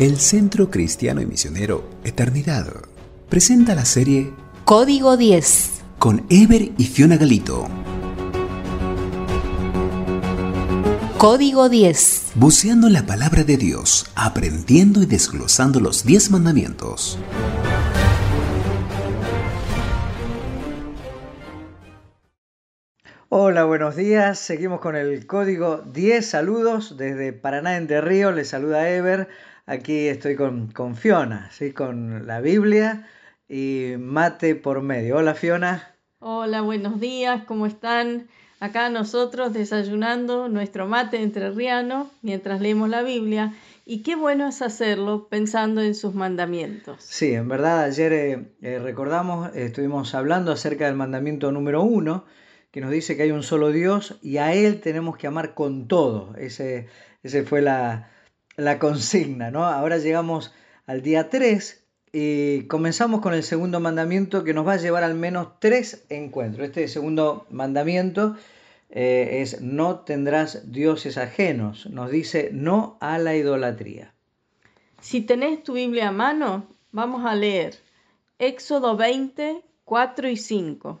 El Centro Cristiano y Misionero Eternidad presenta la serie Código 10 con Ever y Fiona Galito. Código 10 Buceando en la palabra de Dios, aprendiendo y desglosando los 10 mandamientos. Hola, buenos días. Seguimos con el código 10 saludos desde Paraná Entre Ríos. Les saluda Ever. Aquí estoy con, con Fiona, ¿sí? con la Biblia y mate por medio. Hola Fiona. Hola, buenos días, ¿cómo están? Acá nosotros desayunando nuestro mate entrerriano mientras leemos la Biblia y qué bueno es hacerlo pensando en sus mandamientos. Sí, en verdad ayer eh, eh, recordamos, eh, estuvimos hablando acerca del mandamiento número uno, que nos dice que hay un solo Dios y a Él tenemos que amar con todo. Ese, ese fue la, la consigna, ¿no? Ahora llegamos al día 3 y comenzamos con el segundo mandamiento que nos va a llevar al menos tres encuentros. Este segundo mandamiento eh, es no tendrás dioses ajenos. Nos dice no a la idolatría. Si tenés tu Biblia a mano, vamos a leer Éxodo 20, 4 y 5.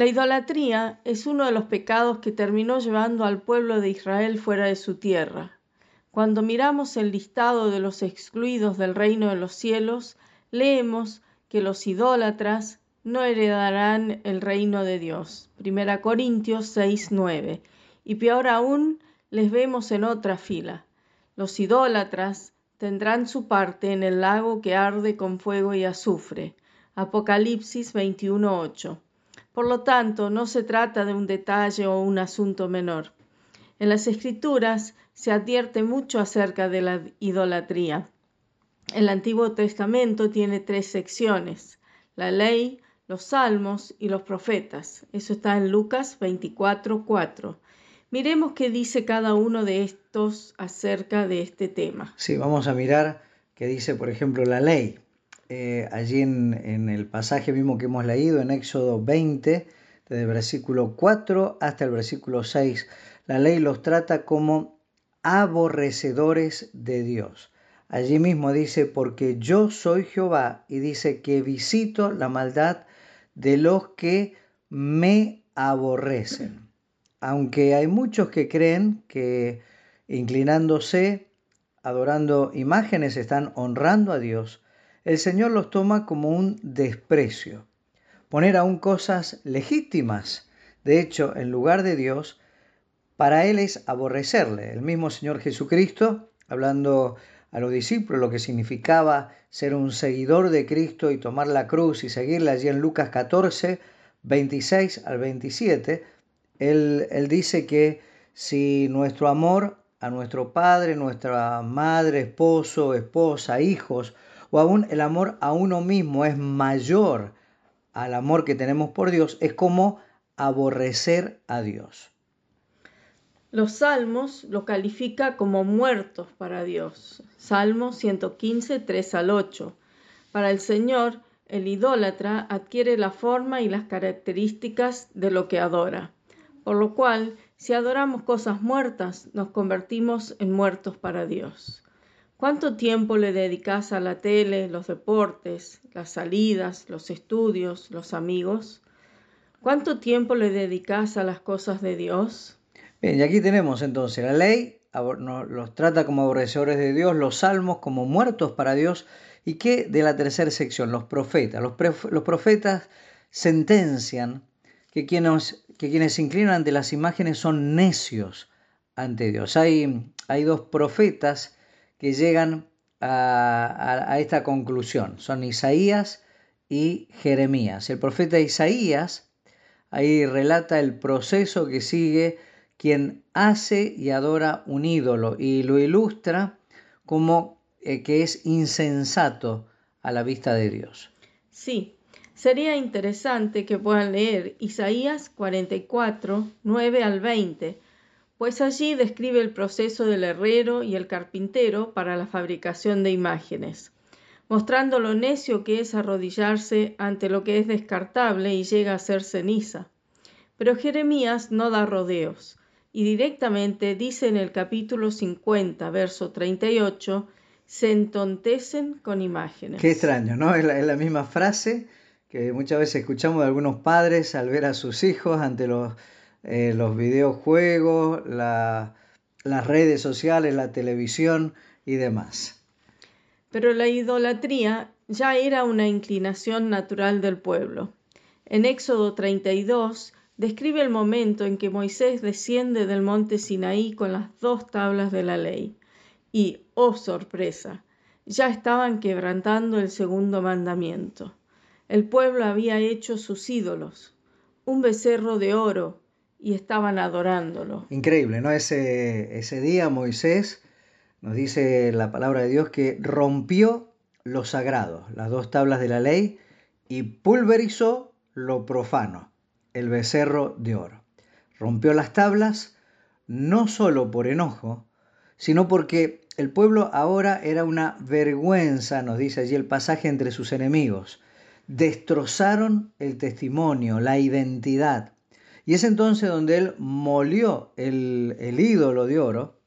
La idolatría es uno de los pecados que terminó llevando al pueblo de Israel fuera de su tierra. Cuando miramos el listado de los excluidos del reino de los cielos, leemos que los idólatras no heredarán el reino de Dios. Primera Corintios 6, 9. Y peor aún, les vemos en otra fila. Los idólatras tendrán su parte en el lago que arde con fuego y azufre. Apocalipsis 21, 8. Por lo tanto, no se trata de un detalle o un asunto menor. En las escrituras se advierte mucho acerca de la idolatría. El Antiguo Testamento tiene tres secciones, la ley, los salmos y los profetas. Eso está en Lucas 24:4. Miremos qué dice cada uno de estos acerca de este tema. Sí, vamos a mirar qué dice, por ejemplo, la ley. Eh, allí en, el pasaje mismo que hemos leído, en Éxodo 20, desde el versículo 4 hasta el versículo 6, la ley los trata como aborrecedores de Dios. Allí mismo dice, porque yo soy Jehová, y dice que visito la maldad de los que me aborrecen. Aunque hay muchos que creen que inclinándose, adorando imágenes, están honrando a Dios, el Señor los toma como un desprecio. Poner aún cosas legítimas, de hecho, en lugar de Dios, para Él es aborrecerle. El mismo Señor Jesucristo, hablando a los discípulos lo que significaba ser un seguidor de Cristo y tomar la cruz y seguirle allí en Lucas 14, 26 al 27, él, él dice que si nuestro amor a nuestro padre, nuestra madre, esposo, esposa, hijos, o aún el amor a uno mismo es mayor al amor que tenemos por Dios, es como aborrecer a Dios. Los salmos lo califica como muertos para Dios. Salmo 115, 3 al 8. Para el Señor, el idólatra adquiere la forma y las características de lo que adora. Por lo cual, si adoramos cosas muertas, nos convertimos en muertos para Dios. ¿Cuánto tiempo le dedicas a la tele, los deportes, las salidas, los estudios, los amigos? ¿Cuánto tiempo le dedicas a las cosas de Dios? Bien, y aquí tenemos entonces la ley, los trata como aborrecedores de Dios, los salmos como muertos para Dios, y qué de la tercera sección, los profetas. Los, profetas sentencian que quienes, se inclinan ante las imágenes son necios ante Dios. Hay dos profetas que llegan a, esta conclusión. Son Isaías y Jeremías. El profeta Isaías ahí relata el proceso que sigue quien hace y adora un ídolo y lo ilustra como eh, que es insensato a la vista de Dios. Sí, Sería interesante que puedan leer Isaías 44, 9 al 20, pues allí describe el proceso del herrero y el carpintero para la fabricación de imágenes, mostrando lo necio que es arrodillarse ante lo que es descartable y llega a ser ceniza. Pero Jeremías no da rodeos y directamente dice en el capítulo 50, verso 38, se entontecen con imágenes. Qué extraño, ¿no? Es la, es la misma frase que muchas veces escuchamos de algunos padres al ver a sus hijos ante los, eh, los videojuegos, la, las redes sociales, la televisión y demás. Pero la idolatría ya era una inclinación natural del pueblo. En Éxodo 32 describe el momento en que Moisés desciende del monte Sinaí con las dos tablas de la ley. Y, oh sorpresa, ya estaban quebrantando el segundo mandamiento. El pueblo había hecho sus ídolos, un becerro de oro, y estaban adorándolo. Increíble, ¿no? Ese, ese día Moisés nos dice la palabra de Dios que rompió lo sagrado, las dos tablas de la ley, y pulverizó lo profano, el becerro de oro. Rompió las tablas no solo por enojo, sino porque el pueblo ahora era una vergüenza, nos dice allí el pasaje, entre sus enemigos destrozaron el testimonio, la identidad. Y es entonces donde él molió el, el, ídolo de oro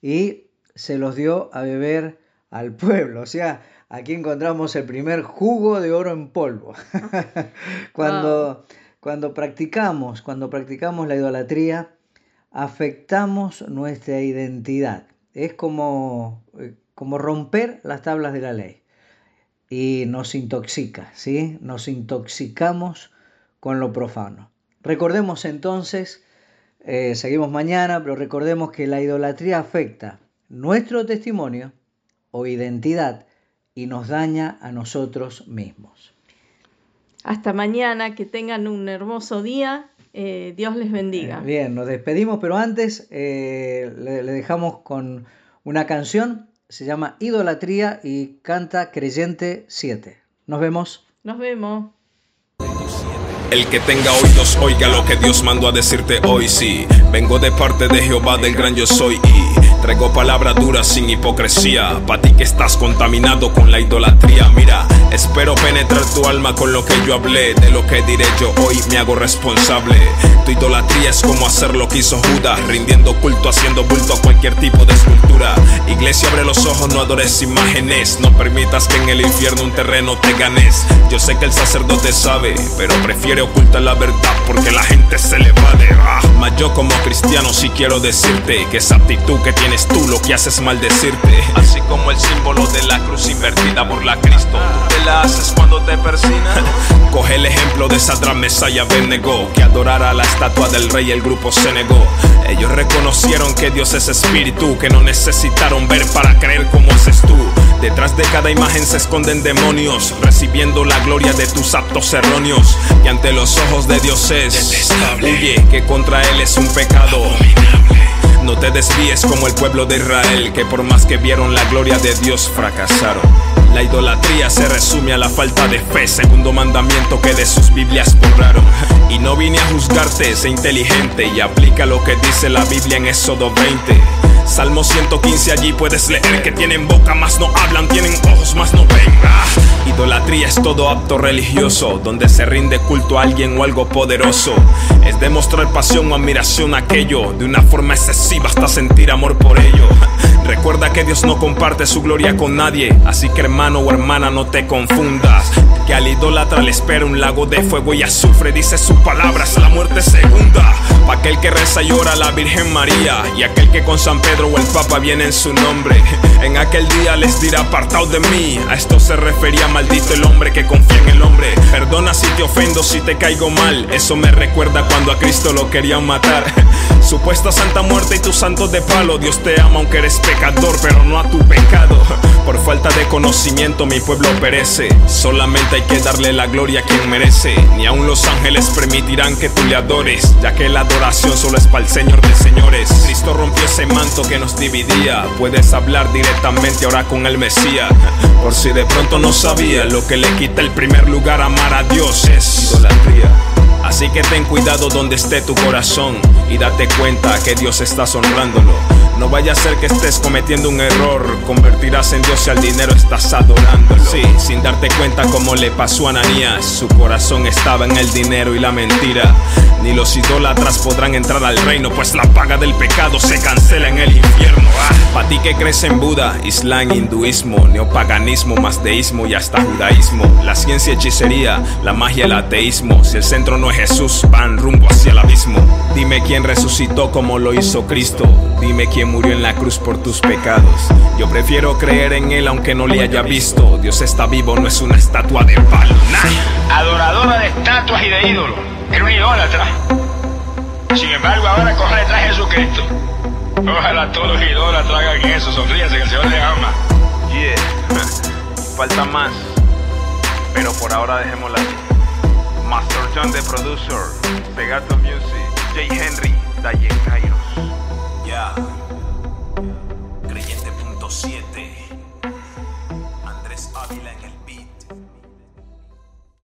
y se los dio a beber al pueblo. O sea, aquí encontramos el primer jugo de oro en polvo. cuando, wow. cuando practicamos, cuando practicamos la idolatría, afectamos nuestra identidad. Es como, eh, como romper las tablas de la ley y nos intoxica, ¿sí? Nos intoxicamos con lo profano. Recordemos entonces, eh, seguimos mañana, pero recordemos que la idolatría afecta nuestro testimonio o identidad y nos daña a nosotros mismos. Hasta mañana, que tengan un hermoso día. Eh, Dios les bendiga. Eh, bien, nos despedimos, pero antes le, le dejamos con una canción se llama Idolatría y canta Creyente 7. Nos vemos. Nos vemos. El que tenga oídos oiga lo que Dios mandó a decirte hoy sí. Vengo de parte de Jehová del gran yo soy y traigo palabras duras sin hipocresía. Pa' ti que estás contaminado con la idolatría. Mira, espero penetrar tu alma con lo que yo hablé. De lo que diré yo hoy me hago responsable. Tu idolatría es como hacer lo que hizo Judas, rindiendo culto, haciendo bulto a cualquier tipo de escultura. Iglesia, abre los ojos, no adores imágenes. No permitas que en el infierno un terreno te ganes. Yo sé que el sacerdote sabe, pero prefiere ocultar la verdad porque la gente se le va de ah. Yo como cristiano sí quiero decirte que esa actitud que tienes tú lo que hace es maldecirte. Así como el símbolo de la cruz invertida por la Cristo. Tú te la haces cuando te persinas. Coge el ejemplo de Sadra Mesaya Benegó, que adorara la estatua del rey el grupo se negó. Ellos reconocieron que Dios es espíritu, que no necesitaron ver para creer como haces tú. Detrás de cada imagen se esconden demonios, recibiendo la gloria de tus actos erróneos. Y ante los ojos de Dios es huye, que contra él es un pecado. No te desvíes como el pueblo de Israel, que por más que vieron la gloria de Dios fracasaron. La idolatría se resume a la falta de fe, segundo mandamiento que de sus Biblias borraron. No vine a juzgarte, sé inteligente y aplica lo que dice la Biblia en Éxodo 20. Salmo 115, allí puedes leer que tienen boca, más no hablan, tienen ojos, más no ven. Ah, idolatría es todo acto religioso, donde se rinde culto a alguien o algo poderoso. Es demostrar pasión o admiración aquello, de una forma excesiva hasta sentir amor por ello. Dios no comparte su gloria con nadie, así que hermano o hermana no te confundas. Que al idólatra le espera un lago de fuego y azufre, dice sus palabras, la muerte segunda. Pa' aquel que reza y ora la Virgen María, y aquel que con San Pedro o el Papa viene en su nombre. En aquel día les dirá apartado de mí. A esto se refería maldito el hombre que confía en el hombre. Si te caigo mal. Eso me recuerda cuando a Cristo lo querían matar. Supuesta santa muerte y tus santos de palo. Dios te ama aunque eres pecador, pero no a tu pecado. Por falta de conocimiento mi pueblo perece. Solamente hay que darle la gloria a quien merece. Ni aun los ángeles permitirán que tú le adores, ya que la adoración solo es para el Señor de señores. Ese manto que nos dividía. Puedes hablar directamente ahora con el Mesías. Por si de pronto no sabía, lo que le quita el primer lugar a amar a Dios es idolatría. Así que ten cuidado donde esté tu corazón y date cuenta que Dios está honrándolo. No vaya a ser que estés cometiendo un error, convertirás en Dios y al dinero estás adorándolo. Sí, sin darte cuenta como le pasó a Ananías, su corazón estaba en el dinero y la mentira. Ni los idólatras podrán entrar al reino, pues la paga del pecado se cancela en el infierno. Ah, para ti que crees en Buda, Islam, hinduismo, neopaganismo, masdeísmo y hasta judaísmo, la ciencia hechicería, la magia, el ateísmo. Si el centro no es Jesús, van rumbo hacia el abismo. Dime quién resucitó como lo hizo Cristo. Dime quién murió en la cruz por tus pecados. Yo prefiero creer en Él aunque no le haya visto. Dios está vivo, no es una estatua de palo. Adoradora de estatuas y de ídolos. Era un idólatra. Sin embargo, ahora corre detrás de Jesucristo. Ojalá todos los idólatras hagan eso. Sonríense que el Señor les ama. Yeah, falta más. Pero por ahora dejémosla así. Master John the Producer, Pegato Music, J. Henry, Dayen Kairos. Yeah.